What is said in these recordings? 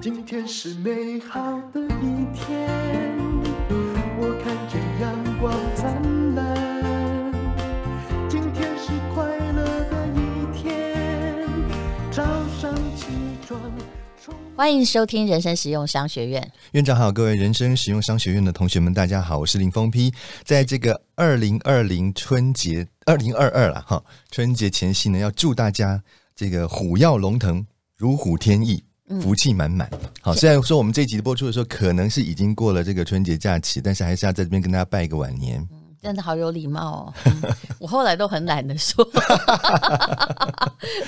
今天是美好的一天，欢迎收听人生实用商学院。院长好，各位人生实用商学院的同学们，大家好，我是林峰批。在这个二零二零春节二零二二了哈，春节前夕呢，要祝大家这个虎跃龙腾，如虎添翼，福气满满。嗯、好，虽然说我们这一集播出的时候，可能是已经过了这个春节假期，但是还是要在这边跟大家拜个晚年。真的好有礼貌哦！嗯、我后来都很懒得说，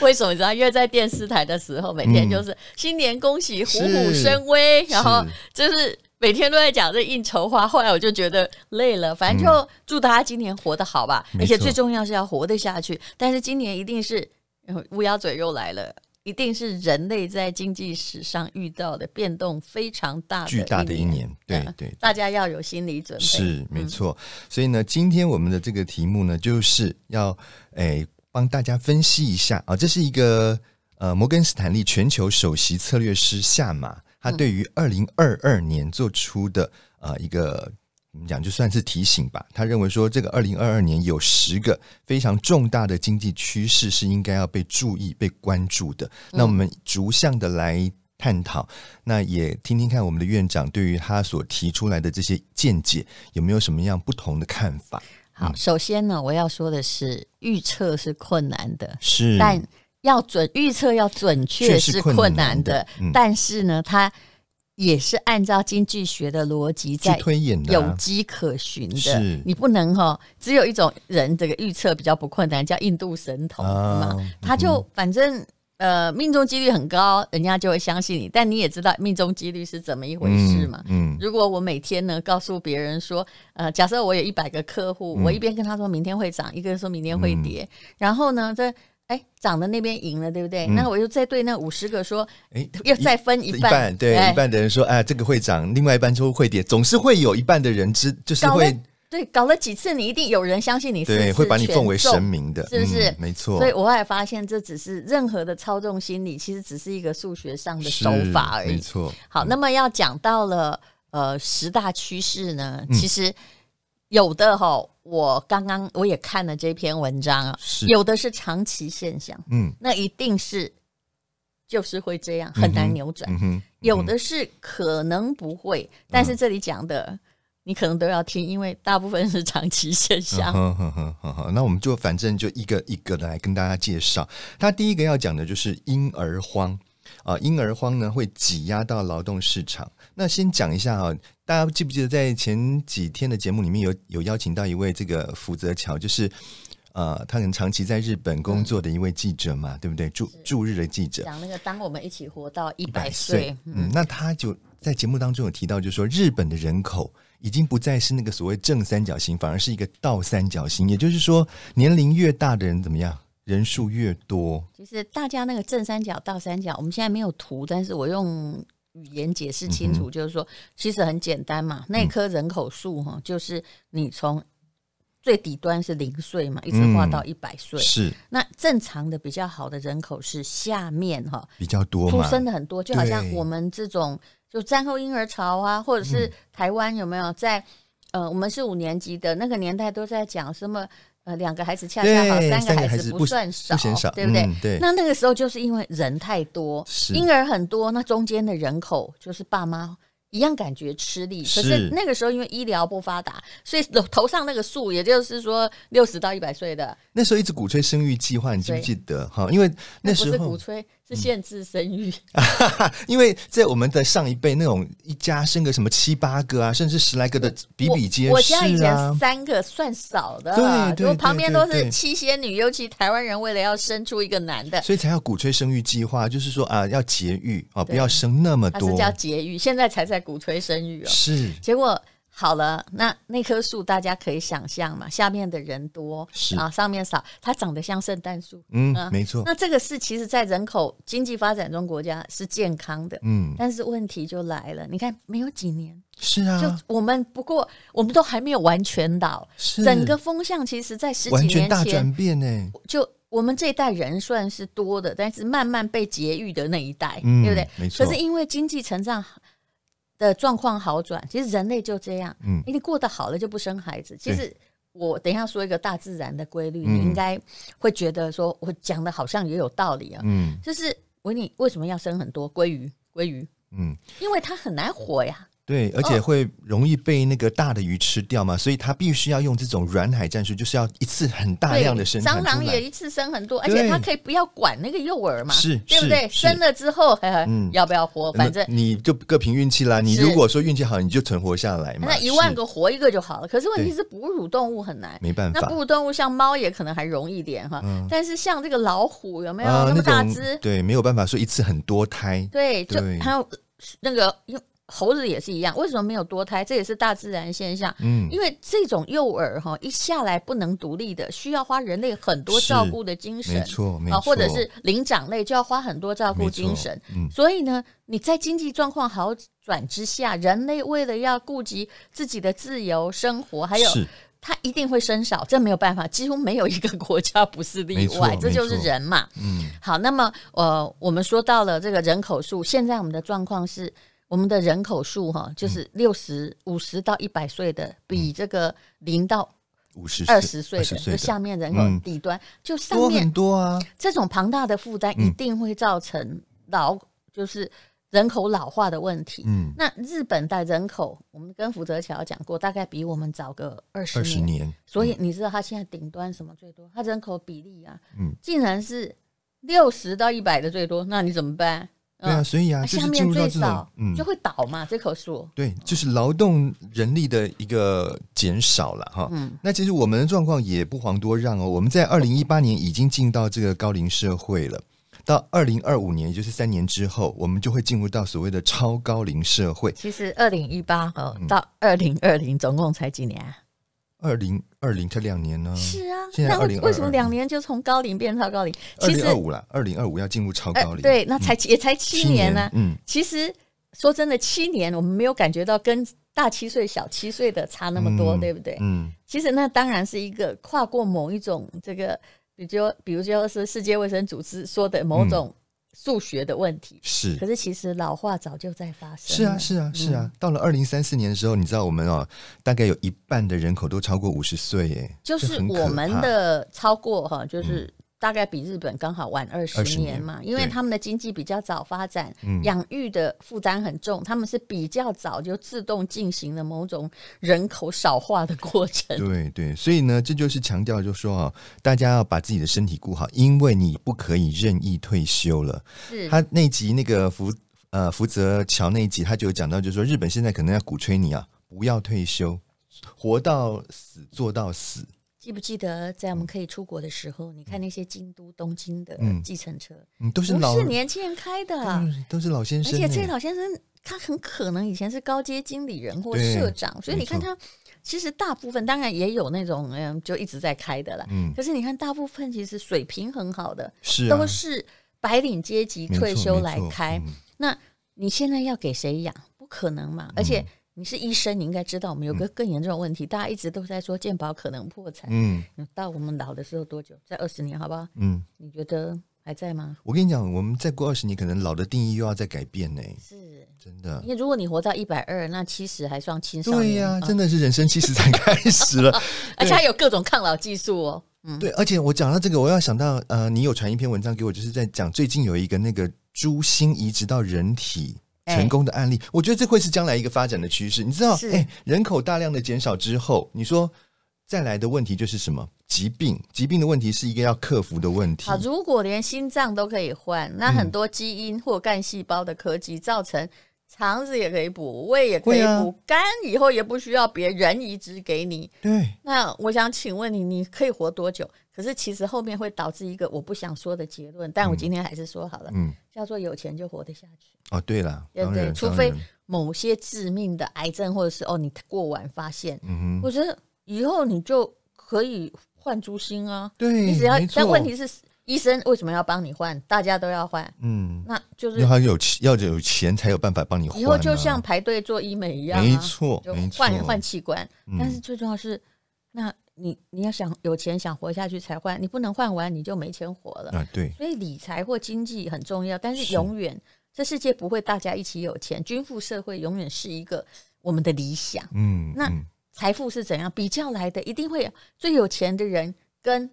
为什么你知道？因为在电视台的时候，每天就是新年恭喜，虎虎生威，然后就是每天都在讲这应酬话。后来我就觉得累了，反正就祝大家今年活得好吧，嗯、而且最重要是要活得下去。但是今年一定是乌鸦嘴又来了。一定是人类在经济史上遇到的变动非常大的、巨大的一年，对对，对，大家要有心理准备。是没错，所以呢，今天我们的这个题目呢，就是要诶帮大家分析一下啊，这是一个呃摩根斯坦利全球首席策略师夏马，他对于二零二二年做出的呃一个。我们讲就算是提醒吧。他认为说，这个二零二二年有十个非常重大的经济趋势是应该要被注意、被关注的。那我们逐项的来探讨，那也听听看我们的院长对于他所提出来的这些见解有没有什么样不同的看法。好，首先呢，我要说的是，预测是困难的，是，但要准预测要准确是困难的，嗯、但是呢，他。也是按照经济学的逻辑在推演的，有迹可循的。是你不能哈，只有一种人这个预测比较不困难，叫印度神童嘛。他就反正呃命中几率很高，人家就会相信你。但你也知道命中几率是怎么一回事嘛？嗯，如果我每天呢告诉别人说，呃，假设我有一百个客户，我一边跟他说明天会涨，一个人说明天会跌，然后呢这。哎，涨的那边赢了，对不对？嗯、那我又再对那五十个说，哎，要再分一半，对，哎、一半的人说，哎，这个会涨，另外一半就会跌，总是会有一半的人知，就是会对，搞了几次，你一定有人相信你是，对，会把你奉为神明的，是不是？嗯、没错。所以我后来发现，这只是任何的操纵心理，其实只是一个数学上的手法而已。没错。好，那么要讲到了呃十大趋势呢，其实。嗯有的哈，我刚刚我也看了这篇文章啊，有的是长期现象，嗯，那一定是就是会这样，很难扭转。嗯哼，嗯，有的是可能不会，嗯、但是这里讲的你可能都要听，因为大部分是长期现象。好好好好好，那我们就反正就一个一个来跟大家介绍。他第一个要讲的就是婴儿荒啊，婴儿荒呢会挤压到劳动市场。那先讲一下啊。大家记不记得在前几天的节目里面有有邀请到一位这个福泽桥，就是呃，他很长期在日本工作的一位记者嘛，嗯、对不对？驻驻日的记者讲那个当我们一起活到一百岁，嗯，那他就在节目当中有提到，就是说日本的人口已经不再是那个所谓正三角形，反而是一个倒三角形，也就是说年龄越大的人怎么样，人数越多。其实大家那个正三角、倒三角，我们现在没有图，但是我用。语言解释清楚，就是说，其实很简单嘛。那棵人口数哈，就是你从最底端是零岁嘛，一直画到一百岁。是。那正常的比较好的人口是下面哈比较多，出生的很多，就好像我们这种就战后婴儿潮啊，或者是台湾有没有在呃，我们是五年级的那个年代都在讲什么？呃，两个孩子恰恰好，三个孩子不算少，对不对？对。那那个时候就是因为人太多，婴儿很多，那中间的人口就是爸妈。一样感觉吃力，可是那个时候因为医疗不发达，所以头上那个数，也就是说六十到一百岁的，那时候一直鼓吹生育计划，你记不记得？哈，因为那时候不是鼓吹，是限制生育。因为在我们的上一辈，那种一家生个什么七八个啊，甚至十来个的比比皆是啊。我家以前三个算少的，对对，旁边都是七仙女，尤其台湾人为了要生出一个男的，所以才要鼓吹生育计划，就是说啊，要节育啊，不要生那么多，是叫节育。现在才在。鼓吹生育哦，是结果好了，那那棵树大家可以想象嘛，下面的人多是啊，上面少，它长得像圣诞树，嗯，啊、没错。那这个是其实在人口经济发展中国家是健康的，嗯，但是问题就来了，你看没有几年，是啊，就我们不过我们都还没有完全倒，是整个风向其实在十几年前大转变呢，就。我们这一代人算是多的，但是慢慢被节育的那一代，嗯、对不对？没错。可是因为经济成长的状况好转，其实人类就这样，嗯，因为过得好了就不生孩子。其实我等一下说一个大自然的规律，嗯、你应该会觉得说我讲的好像也有道理啊。嗯，就是我问你为什么要生很多鲑鱼？鲑鱼，嗯，因为它很难活呀。对，而且会容易被那个大的鱼吃掉嘛，所以它必须要用这种软海战术，就是要一次很大量的生产。蟑螂也一次生很多，而且它可以不要管那个幼儿嘛，是，对不对？生了之后，嗯，要不要活？反正你就各凭运气啦。你如果说运气好，你就存活下来嘛。那一万个活一个就好了。可是问题是哺乳动物很难，没办法。那哺乳动物像猫也可能还容易一点哈，但是像这个老虎有没有那么大只？对，没有办法说一次很多胎。对，就还有那个猴子也是一样，为什么没有多胎？这也是大自然现象。嗯，因为这种幼儿哈一下来不能独立的，需要花人类很多照顾的精神，没错，没错。或者是灵长类就要花很多照顾精神。嗯，所以呢，你在经济状况好转之下，人类为了要顾及自己的自由生活，还有他一定会生少，这没有办法，几乎没有一个国家不是例外，这就是人嘛。嗯，好，那么呃，我们说到了这个人口数，现在我们的状况是。我们的人口数哈，就是六十五十到一百岁的，比这个零到五十二十岁的，就下面人口底端，就上面很多啊。这种庞大的负担一定会造成老，就是人口老化的问题。嗯，那日本的人口，我们跟福泽桥讲过，大概比我们早个二十年。所以你知道他现在顶端什么最多？他人口比例啊，嗯，竟然是六十到一百的最多。那你怎么办？对啊，所以啊，就是进入到这种，嗯，就会倒嘛，这棵树。对，就是劳动人力的一个减少了哈。嗯，那其实我们的状况也不遑多让哦。我们在二零一八年已经进到这个高龄社会了，到二零二五年，也就是三年之后，我们就会进入到所谓的超高龄社会。其实二零一八哦到二零二零总共才几年啊？二零二零才两年呢？是啊，现在二零为什么两年就从高龄变超高龄？二零二五了，二零二五要进入超高龄，对，那才也才七年呢。嗯，其实说真的，七年我们没有感觉到跟大七岁、小七岁的差那么多，对不对？嗯，其实那当然是一个跨过某一种这个，比如比如说是世界卫生组织说的某种。数学的问题是，可是其实老化早就在发生。是啊，是啊，是啊。到了二零三四年的时候，你知道我们哦，大概有一半的人口都超过五十岁，耶，就是我们的超过哈，就是。大概比日本刚好晚二十年嘛，因为他们的经济比较早发展，养育的负担很重，他们是比较早就自动进行了某种人口少化的过程。对对，所以呢，这就是强调，就是说啊，大家要把自己的身体顾好，因为你不可以任意退休了。是他那集那个福呃福泽桥那一集，他就有讲到，就是说日本现在可能要鼓吹你啊，不要退休，活到死做到死。记不记得在我们可以出国的时候，嗯、你看那些京都、东京的计程车，嗯，都是老是年轻人开的，嗯，都是老先生。而且这些老先生，他很可能以前是高阶经理人或社长，所以你看他，其实大部分当然也有那种嗯，就一直在开的了。嗯，可是你看大部分其实水平很好的，是、啊、都是白领阶级退休来开。嗯、那你现在要给谁养？不可能嘛，而且。你是医生，你应该知道我们有个更严重的问题，嗯、大家一直都在说健保可能破产。嗯，到我们老的时候多久？在二十年，好不好？嗯，你觉得还在吗？我跟你讲，我们再过二十年，可能老的定义又要再改变呢。是，真的。因为如果你活到一百二，那七十还算青少年。对呀、啊，真的是人生七十才开始了，而且还有各种抗老技术哦。嗯，对，而且我讲到这个，我要想到呃，你有传一篇文章给我，就是在讲最近有一个那个猪心移植到人体。成功的案例，我觉得这会是将来一个发展的趋势。你知道，哎、欸，人口大量的减少之后，你说再来的问题就是什么？疾病，疾病的问题是一个要克服的问题。好，如果连心脏都可以换，那很多基因或干细胞的科技造成肠子也可以补，胃也可以补，肝、啊、以后也不需要别人移植给你。对，那我想请问你，你可以活多久？可是其实后面会导致一个我不想说的结论，但我今天还是说好了，嗯，叫做有钱就活得下去。哦，对了，对不对？除非某些致命的癌症，或者是哦你过晚发现，嗯哼，我觉得以后你就可以换猪心啊。对，你只要，但问题是医生为什么要帮你换？大家都要换，嗯，那就是要有要有钱才有办法帮你换。以后就像排队做医美一样，没错，就换换器官。但是最重要是那。你你要想有钱想活下去才换，你不能换完你就没钱活了啊。对，所以理财或经济很重要，但是永远是这世界不会大家一起有钱，均富社会永远是一个我们的理想。嗯，那财富是怎样比较来的？一定会有最有钱的人跟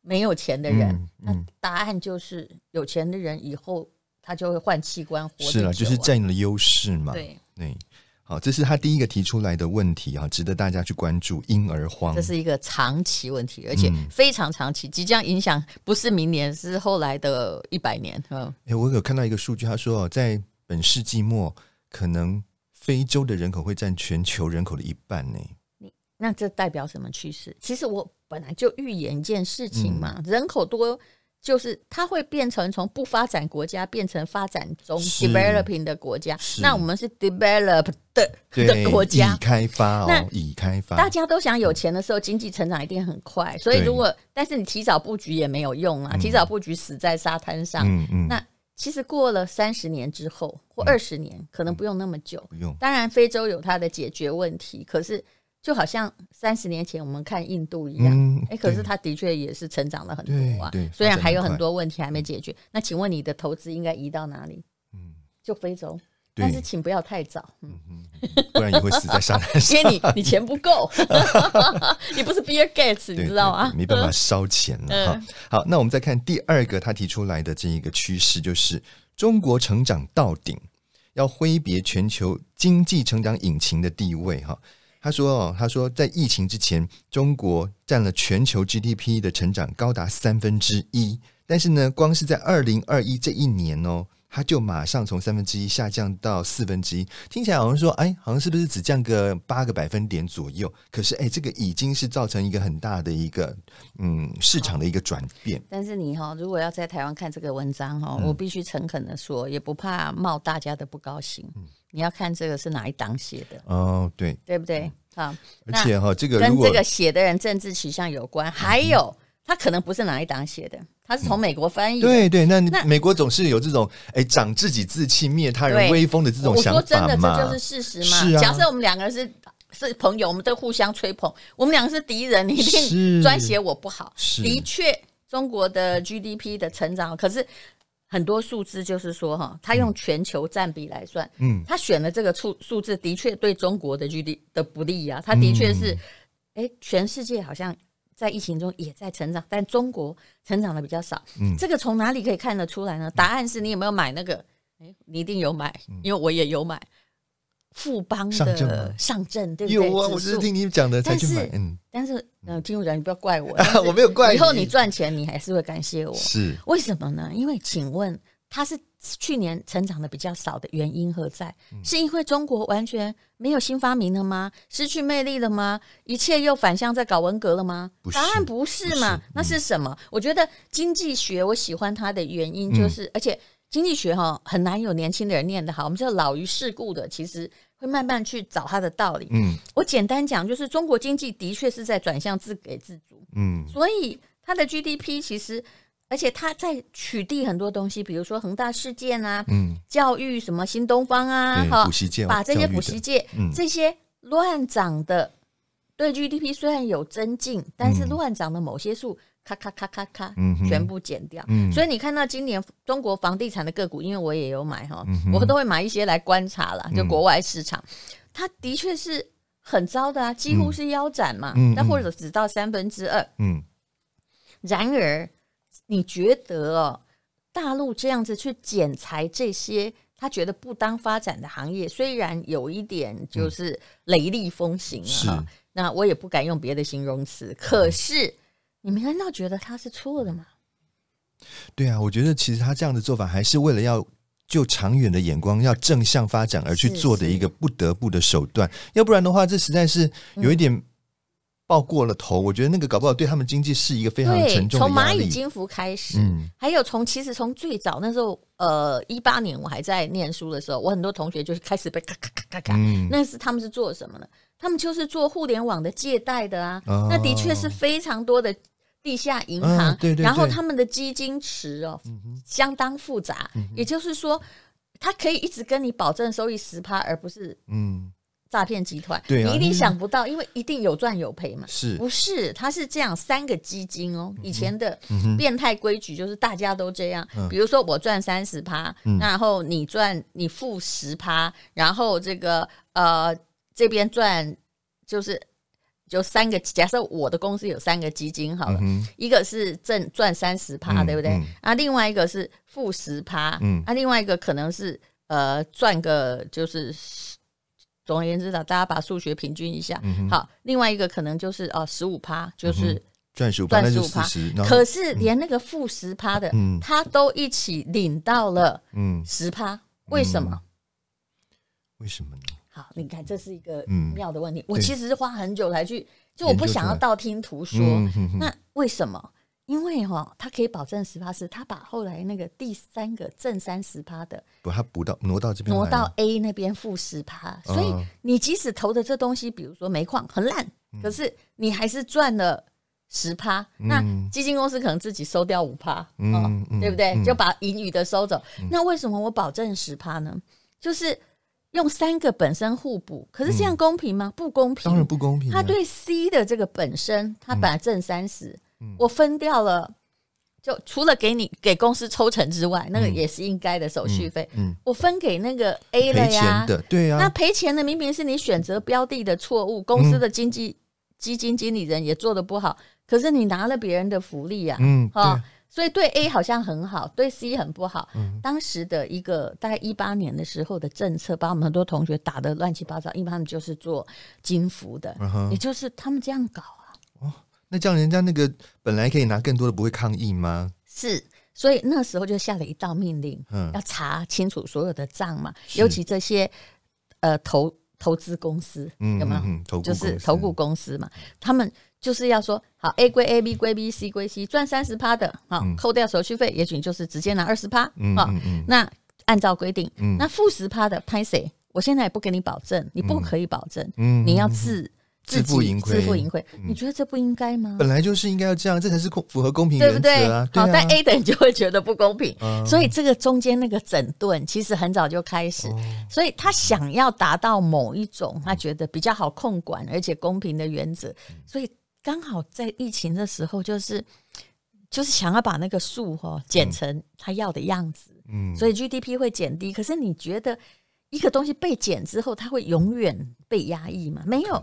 没有钱的人。那答案就是有钱的人以后他就会换器官活。是了，就是占了优势嘛。对对。好，这是他第一个提出来的问题啊，值得大家去关注。婴儿荒，这是一个长期问题，而且非常长期，即将影响不是明年，是后来的一百年。嗯，哎，我有看到一个数据，他说在本世纪末，可能非洲的人口会占全球人口的一半呢。你那这代表什么趋势？其实我本来就预言一件事情嘛，嗯、人口多。就是它会变成从不发展国家变成发展中 developing 的国家，那我们是 developed 的的国家，已开发哦，那已开发。大家都想有钱的时候，经济成长一定很快。所以如果但是你提早布局也没有用啊，提早布局死在沙滩上。嗯嗯。那其实过了三十年之后或二十年，可能不用那么久。不用。当然，非洲有它的解决问题，可是。就好像三十年前我们看印度一样，哎、嗯欸，可是它的确也是成长了很多啊。虽然还有很多问题还没解决。那请问你的投资应该移到哪里？嗯，就非洲。但是请不要太早，嗯嗯，不然你会死在沙滩上。因为你你钱不够，你不是 Bill Gates，你知道吗？没办法烧钱了。嗯、好，好，那我们再看第二个他提出来的这一个趋势，就是中国成长到顶，要挥别全球经济成长引擎的地位，哈。他说：“哦，他说在疫情之前，中国占了全球 GDP 的成长高达三分之一，但是呢，光是在二零二一这一年哦，它就马上从三分之一下降到四分之一。听起来好像说，哎，好像是不是只降个八个百分点左右？可是，哎，这个已经是造成一个很大的一个嗯市场的一个转变。但是你哈，如果要在台湾看这个文章哈，我必须诚恳的说，也不怕冒大家的不高兴。嗯。”你要看这个是哪一党写的哦，对，对不对？好，而且哈，这个跟这个写的人政治取向有关，还有他可能不是哪一党写的，他是从美国翻译。对对，那美国总是有这种哎，长自己志气，灭他人威风的这种想法嘛。我说真的，这就是事实嘛。是啊。假设我们两个人是是朋友，我们都互相吹捧；我们两个是敌人，你一定专写我不好。的确，中国的 GDP 的成长，可是。很多数字就是说，哈，他用全球占比来算，嗯，他选了这个数数字，的确对中国的 GDP 的不利啊。他的确是，哎、欸，全世界好像在疫情中也在成长，但中国成长的比较少。嗯，这个从哪里可以看得出来呢？答案是你有没有买那个？哎、欸，你一定有买，因为我也有买。富邦的上阵，对不对？有啊，我就是听你讲的才去买。嗯，但是，嗯，听我讲，你不要怪我，我没有怪你。以后你赚钱，你还是会感谢我。是为什么呢？因为，请问，它是去年成长的比较少的原因何在？是因为中国完全没有新发明了吗？失去魅力了吗？一切又反向在搞文革了吗？答案不是嘛？那是什么？我觉得经济学我喜欢它的原因就是，而且。经济学哈很难有年轻的人念得好，我们这老于世故的，其实会慢慢去找它的道理。嗯，我简单讲，就是中国经济的确是在转向自给自足。嗯，所以它的 GDP 其实，而且它在取缔很多东西，比如说恒大事件啊，嗯，教育什么新东方啊，哈，补习界，把这些补习界这些乱涨的，对 GDP 虽然有增进，但是乱涨的某些数。咔咔咔咔咔，全部减掉。嗯、所以你看到今年中国房地产的个股，因为我也有买哈，我都会买一些来观察啦。就国外市场，嗯、它的确是很糟的啊，几乎是腰斩嘛。那、嗯、或者只到三分之二。嗯、然而，你觉得哦，大陆这样子去剪裁这些他觉得不当发展的行业，虽然有一点就是雷厉风行啊，嗯、那我也不敢用别的形容词，可是。你们难道觉得他是错的吗？对啊，我觉得其实他这样的做法还是为了要就长远的眼光，要正向发展而去做的一个不得不的手段。要不然的话，这实在是有一点爆过了头。嗯、我觉得那个搞不好对他们经济是一个非常沉重的。从蚂蚁金服开始，嗯，还有从其实从最早那时候，呃，一八年我还在念书的时候，我很多同学就是开始被咔咔咔咔咔，嗯、那是他们是做什么呢？他们就是做互联网的借贷的啊，哦、那的确是非常多的。地下银行，嗯、对对对，然后他们的基金池哦，嗯、相当复杂。嗯、也就是说，他可以一直跟你保证收益十趴，而不是嗯诈骗集团，对啊，你一定想不到，因为一定有赚有赔嘛。是不是？它是这样，三个基金哦。以前的变态规矩就是大家都这样，比如说我赚三十趴，然后你赚你付十趴，然后这个呃这边赚就是。就三个，假设我的公司有三个基金好了，嗯、一个是挣赚三十趴，对不对？啊，另外一个是负十趴，嗯，啊，另外一个可能是呃赚个就是，总而言之的，大家把数学平均一下，好，另外一个可能就是哦十五趴，就是赚十五趴，赚十五趴，可是连那个负十趴的，嗯、他都一起领到了，嗯，十趴，为什么？为什么呢？好，你看，这是一个妙的问题。嗯、我其实是花很久才去，就我不想要道听途说。嗯、哼哼那为什么？因为哈、哦，他可以保证十趴，是他把后来那个第三个正三十趴的，不，他补到挪到这边，挪到 A 那边负十趴。所以你即使投的这东西，比如说煤矿很烂，嗯、可是你还是赚了十趴。嗯、那基金公司可能自己收掉五趴，嗯、哦，对不对？嗯、就把盈余的收走。嗯、那为什么我保证十趴呢？就是。用三个本身互补，可是这样公平吗？嗯、不公平，当然不公平。他对 C 的这个本身，他本来挣三十，我分掉了，就除了给你给公司抽成之外，那个也是应该的手续费。嗯，嗯我分给那个 A 了呀，对呀。那赔钱的明明是你选择标的的错误，公司的经济基金经理人也做得不好，可是你拿了别人的福利呀，嗯，哈。所以对 A 好像很好，对 C 很不好。嗯、当时的一个大概一八年的时候的政策，把我们很多同学打得乱七八糟，因为他们就是做金服的，嗯、也就是他们这样搞啊。哦，那这样人家那个本来可以拿更多的，不会抗议吗？是，所以那时候就下了一道命令，嗯、要查清楚所有的账嘛，尤其这些呃投投资公司，嗯、有没有？嗯、就是投顾公司嘛，他们。就是要说好，A 归 A，B 归 B，C 归 C，赚三十趴的，好，扣掉手续费，也许就是直接拿二十趴，好，那按照规定，那负十趴的拍谁？我现在也不给你保证，你不可以保证，你要自自负盈亏，自负盈亏，你觉得这不应该吗？本来就是应该要这样，这才是公符合公平原则，对不对？好，但 A 的人就会觉得不公平，所以这个中间那个整顿其实很早就开始，所以他想要达到某一种他觉得比较好控管而且公平的原则，所以。刚好在疫情的时候，就是就是想要把那个树哈剪成他要的样子，嗯，所以 GDP 会减低。可是你觉得一个东西被减之后，它会永远被压抑吗？没有，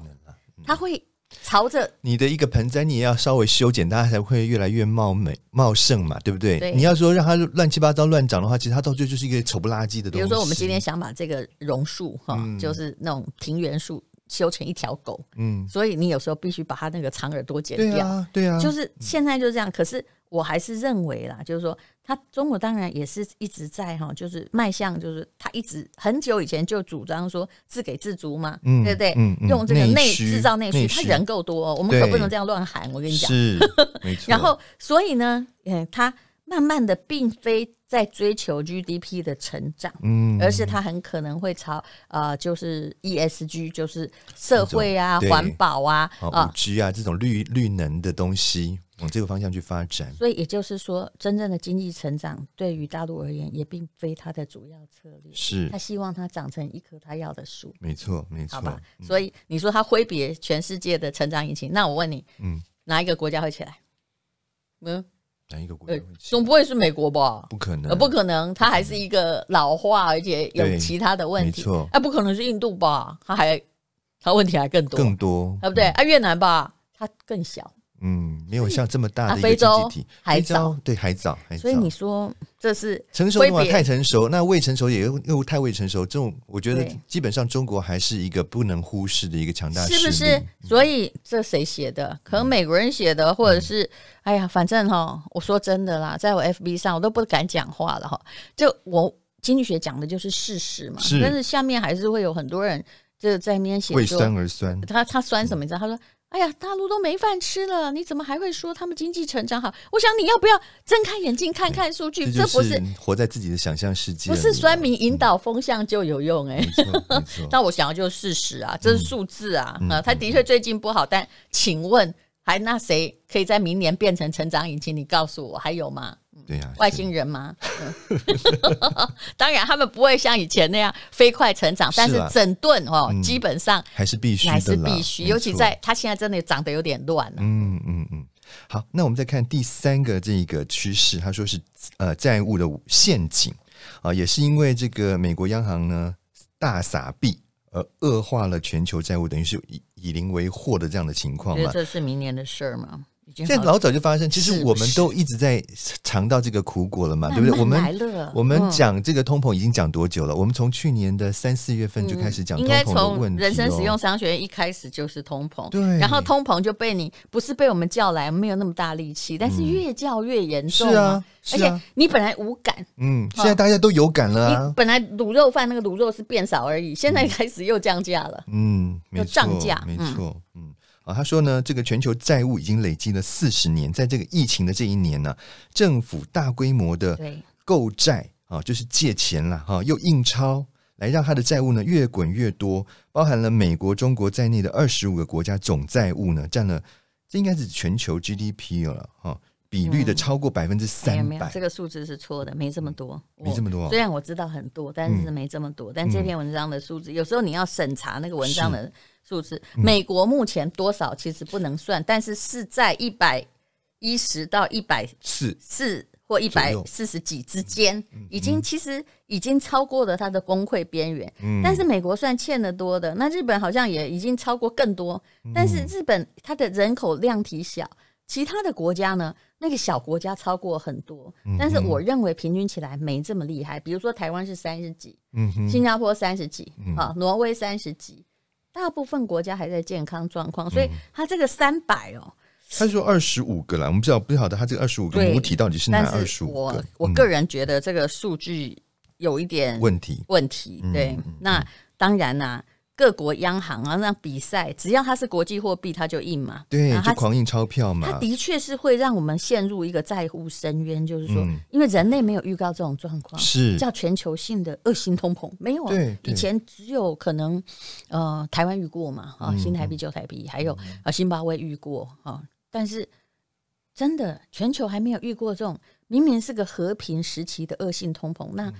它会朝着你的一个盆栽，你也要稍微修剪，它才会越来越茂美茂盛嘛，对不对？对。你要说让它乱七八糟乱长的话，其实它到最后就是一个丑不拉几的东西。比如说，我们今天想把这个榕树哈，就是那种庭园树。修成一条狗，嗯，所以你有时候必须把它那个长耳朵剪掉，对啊，对啊，就是现在就这样。可是我还是认为啦，就是说，他中国当然也是一直在哈，就是迈向，就是他一直很久以前就主张说自给自足嘛，嗯，对不对？嗯，用这个内制造内需，他人够多，我们可不能这样乱喊。我跟你讲，是没错。然后，所以呢，嗯，他。慢慢的，并非在追求 GDP 的成长，嗯，而是它很可能会朝呃，就是 ESG，就是社会啊、环保啊、啊五 G 啊这种绿绿能的东西，往这个方向去发展。所以也就是说，真正的经济成长对于大陆而言，也并非它的主要策略。是，他希望它长成一棵他要的树。没错，没错。好吧，所以你说它挥别全世界的成长引擎，那我问你，嗯，哪一个国家会起来？嗯。哪一个国家？总不会是美国吧？不可能，不可能，它还是一个老化，而且有其他的问题。没错，啊，不可能是印度吧？它还，它问题还更多，更多，对不对？啊，越南吧，它更小。嗯，没有像这么大的非洲还早，对，还早，所以你说这是成熟的话太成熟，那未成熟也又又太未成熟，这种我觉得基本上中国还是一个不能忽视的一个强大是不是？所以这谁写的？可能美国人写的，或者是哎呀，反正哈，我说真的啦，在我 FB 上我都不敢讲话了哈。就我经济学讲的就是事实嘛，但是下面还是会有很多人就在那边写，为酸而酸。他他酸什么？你知道？他说。哎呀，大陆都没饭吃了，你怎么还会说他们经济成长好？我想你要不要睁开眼睛看看数据？这不是活在自己的想象世界，不是酸民引导风向就有用哎。那 我想要就是事实啊，这是数字啊啊，他的确最近不好，但请问还那谁可以在明年变成成长引擎？你告诉我还有吗？嗯，对呀，外星人吗？当然，他们不会像以前那样飞快成长，但是整顿哦，基本上还是必须，还是必须。尤其在他现在真的长得有点乱了。嗯嗯嗯。好，那我们再看第三个这个趋势，他说是呃债务的陷阱啊，也是因为这个美国央行呢大撒币而恶化了全球债务，等于是以以邻为祸的这样的情况嘛？这是明年的事儿吗？现在老早就发生，其实我们都一直在尝到这个苦果了嘛，对不对？我们我们讲这个通膨已经讲多久了？我们从去年的三四月份就开始讲通膨人生使用商学院一开始就是通膨，对。然后通膨就被你不是被我们叫来，没有那么大力气，但是越叫越严重。是啊，而且你本来无感，嗯，现在大家都有感了啊。本来卤肉饭那个卤肉是变少而已，现在开始又降价了，嗯，又涨价，没错，嗯。啊，他说呢，这个全球债务已经累积了四十年，在这个疫情的这一年呢，政府大规模的购债啊，就是借钱了哈，又印钞来让他的债务呢越滚越多，包含了美国、中国在内的二十五个国家总债务呢占了，这应该是全球 GDP 了哈，比率的超过百分之三百。这个数字是错的，没这么多，没这么多。虽然我知道很多，但是没这么多。但这篇文章的数字，有时候你要审查那个文章的。数字，美国目前多少其实不能算，嗯、但是是在一百一十到一百四四或一百四十几之间，已经其实已经超过了它的崩溃边缘。嗯、但是美国算欠的多的，那日本好像也已经超过更多。但是日本它的人口量体小，其他的国家呢，那个小国家超过很多。但是我认为平均起来没这么厉害。比如说台湾是三十几，新加坡三十几，啊，挪威三十几。大部分国家还在健康状况，所以它这个三百哦，他说二十五个啦，我们不知道不晓得他这个二十五个母体到底是哪二十五个？我我个人觉得这个数据有一点问题，问题。对，那当然啦。各国央行啊，那比赛，只要它是国际货币，它就印嘛。对，就狂印钞票嘛。它的确是会让我们陷入一个债务深渊，就是说，因为人类没有预告这种状况，是叫全球性的恶性通膨，没有啊。以前只有可能，呃，台湾遇过嘛，啊，新台币旧台币，还有啊，辛巴威遇过啊，但是真的全球还没有遇过这种，明明是个和平时期的恶性通膨，那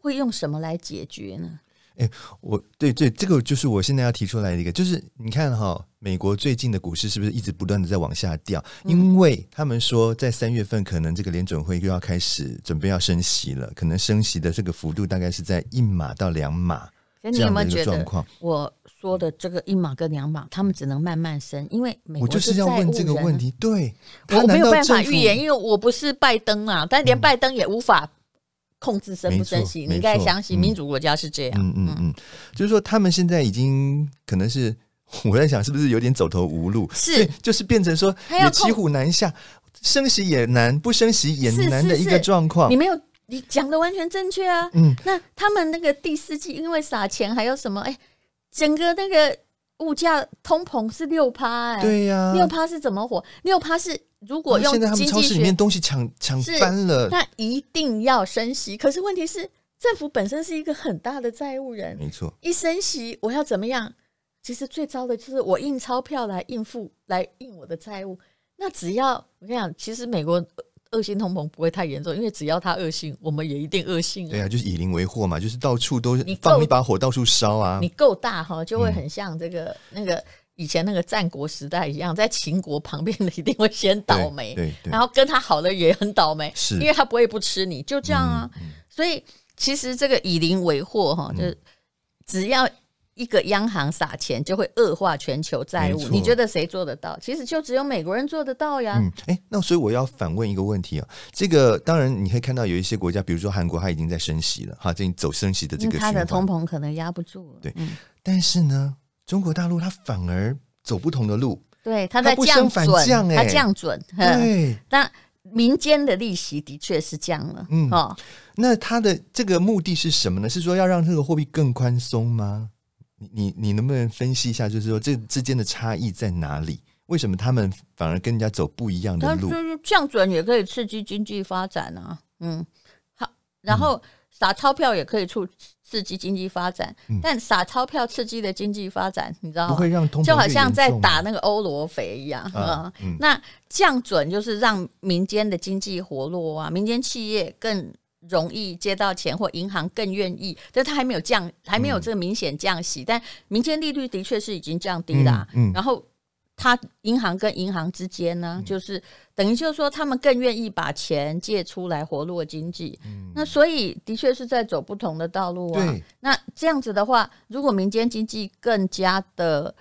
会用什么来解决呢？哎，我对对，这个就是我现在要提出来的一个，就是你看哈，美国最近的股市是不是一直不断的在往下掉？因为他们说在三月份可能这个联准会又要开始准备要升息了，可能升息的这个幅度大概是在一码到两码这样的一个状况。我说的这个一码跟两码，他们只能慢慢升，因为美国我就是要问这个问题。对，我没有办法预言，因为我不是拜登啊，但连拜登也无法。控制升不升息，你应该相信民主国家是这样。嗯嗯嗯，就是说他们现在已经可能是我在想，是不是有点走投无路？是，就是变成说也骑虎难下，升息也难，不升息也难的一个状况。你没有，你讲的完全正确啊。嗯，那他们那个第四季因为撒钱，还有什么？哎，整个那个物价通膨是六趴，哎，对呀，六趴是怎么活？六趴是。如果用现在他们超市里面东西抢抢翻了，那一定要升息。可是问题是，政府本身是一个很大的债务人，没错。一升息，我要怎么样？其实最糟的就是我印钞票来应付，来印我的债务。那只要我跟你讲，其实美国恶性通膨不会太严重，因为只要它恶性，我们也一定恶性啊。对啊，就是以邻为祸嘛，就是到处都放一把火，到处烧啊。你够大哈，就会很像这个、嗯、那个。以前那个战国时代一样，在秦国旁边的一定会先倒霉，对，对对，然后跟他好的也很倒霉，是，因为他不会不吃你，就这样啊。嗯嗯、所以其实这个以邻为祸哈，就是只要一个央行撒钱，就会恶化全球债务。你觉得谁做得到？其实就只有美国人做得到呀。嗯，哎，那所以我要反问一个问题啊，这个当然你可以看到有一些国家，比如说韩国，它已经在升息了，哈，正走升息的这个，它的通膨可能压不住了。对，嗯、但是呢？中国大陆它反而走不同的路，对，它在降准，它降准，对。那民间的利息的确是降了，嗯哦。那它的这个目的是什么呢？是说要让这个货币更宽松吗？你你你能不能分析一下，就是说这之间的差异在哪里？为什么他们反而跟人家走不一样的路？就是降准也可以刺激经济发展啊，嗯。好，然后。撒钞票也可以促刺激经济发展，嗯、但撒钞票刺激的经济发展，你知道吗？不会让通就好像在打那个欧罗肥一样啊。嗯、那降准就是让民间的经济活络啊，民间企业更容易接到钱，或银行更愿意。但它还没有降，还没有这个明显降息，嗯、但民间利率的确是已经降低了、啊。嗯，嗯然后。他银行跟银行之间呢，就是等于就是说，他们更愿意把钱借出来活络经济。嗯，那所以的确是在走不同的道路啊。对那这样子的话，如果民间经济更加的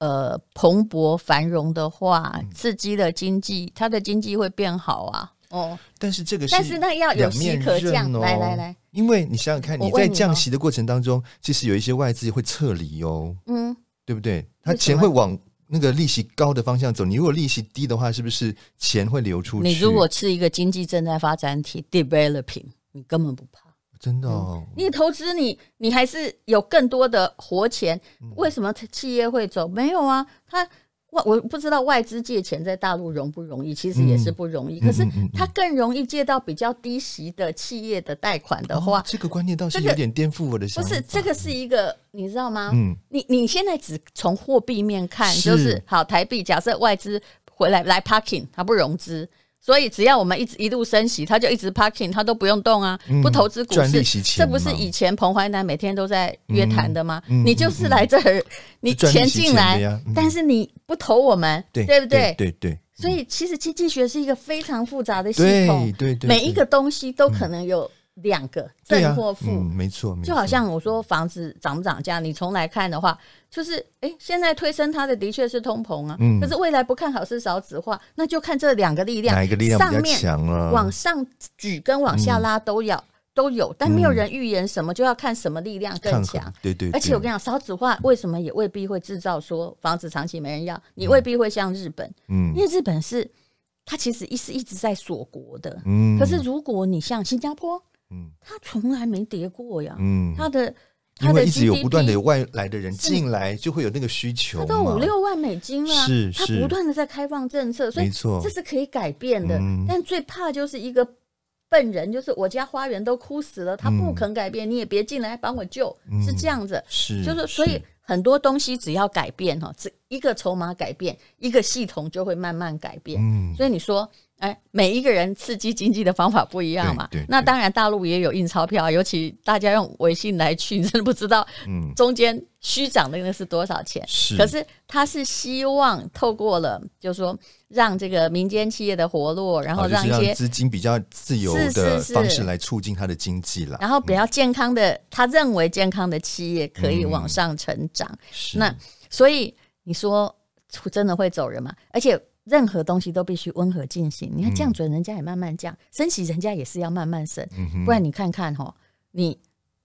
呃蓬勃繁荣的话，刺激了经济，它的经济会变好啊。哦，但是这个是，但是那要有息可降。来来来，因为你想想看，你在降息的过程当中，其实有一些外资会撤离哦。嗯，对不对？他钱会往。那个利息高的方向走，你如果利息低的话，是不是钱会流出去？你如果是一个经济正在发展体 （developing），你根本不怕，真的哦。嗯、你投资你，你还是有更多的活钱。为什么企业会走？没有啊，他。我我不知道外资借钱在大陆容不容易，其实也是不容易。嗯、可是它更容易借到比较低息的企业的贷款的话，哦、这个观念倒是有点颠覆我的想法。不是，这个是一个，你知道吗？嗯，你你现在只从货币面看，就是，是好台币，假设外资回来来 parking，它不融资。所以只要我们一直一路升息，他就一直 parking，他都不用动啊，不投资股市，这不是以前彭淮南每天都在约谈的吗？你就是来这儿，你钱进来，但是你不投我们，对不对？对对。所以其实经济学是一个非常复杂的系统，对对，每一个东西都可能有。两个正或负，嗯，没错，就好像我说房子涨不涨价，你从来看的话，就是哎，现在推升它的的确是通膨啊，嗯，可是未来不看好是少子化，那就看这两个力量，哪一个力量比较强啊？往上举跟往下拉都要都有，但没有人预言什么，就要看什么力量更强，对对。而且我跟你讲，少子化为什么也未必会制造说房子长期没人要，你未必会像日本，嗯，因为日本是它其实一是一直在锁国的，嗯，可是如果你像新加坡。嗯，它从来没跌过呀。嗯，它的它的 GDP, 一直有不断的有外来的人进来，就会有那个需求。他都五六万美金了，是它不断的在开放政策，所以这是可以改变的。嗯、但最怕就是一个笨人，就是我家花园都枯死了，他不肯改变，嗯、你也别进来帮我救，嗯、是这样子。是，就是所以很多东西只要改变哈，这一个筹码改变，一个系统就会慢慢改变。嗯，所以你说。哎，每一个人刺激经济的方法不一样嘛。对那当然，大陆也有印钞票，尤其大家用微信来去，真的不知道，嗯，中间虚涨的那个是多少钱？是。可是他是希望透过了，就是说让这个民间企业的活络，然后让一些资金比较自由的方式来促进他的经济了。然后比较健康的，他认为健康的企业可以往上成长。是。那所以你说真的会走人吗？而且。任何东西都必须温和进行。你看降准，人家也慢慢降；嗯、升息，人家也是要慢慢升。嗯、不然你看看哈，你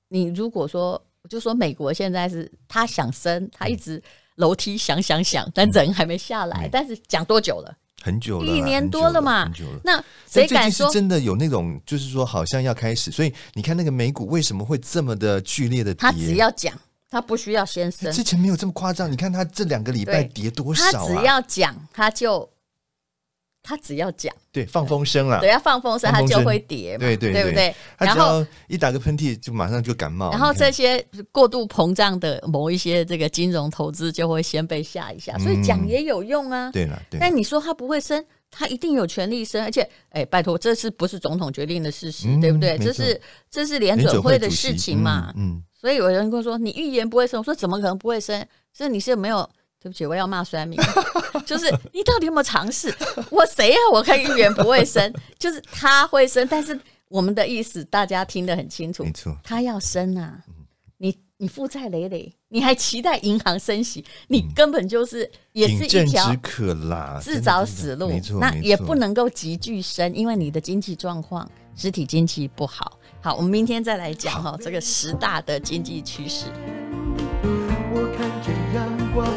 你如果说，就说美国现在是他想升，他一直楼梯响响响，但人还没下来。嗯、但是讲多久了？很久了，一年多了嘛。很久了。那谁敢说真的有那种，就是说好像要开始？所以你看那个美股为什么会这么的剧烈的跌？他只要讲。他不需要先升，之前没有这么夸张。你看他这两个礼拜跌多少啊？他只要讲，他就他只要讲，对，放风声了。对，要放风声，他就会跌嘛，对对对不对？然后一打个喷嚏，就马上就感冒。然后这些过度膨胀的某一些这个金融投资就会先被吓一下，所以讲也有用啊。对了，但你说他不会升，他一定有权利升，而且，哎，拜托，这是不是总统决定的事实？对不对？这是这是联准会的事情嘛？嗯。所以有人跟我说：“你预言不会升。”我说：“怎么可能不会升？”所以你是没有？对不起，我要骂酸民，就是你到底有没有尝试？我谁呀？我可以预言不会生，就是他会生，但是我们的意思大家听得很清楚，没错，他要生啊！你你负债累累，你还期待银行升息？你根本就是也是一条自找死路。没错那也不能够急剧升，因为你的经济状况，实体经济不好。好，我们明天再来讲哈，这个十大的经济趋势。我看见阳光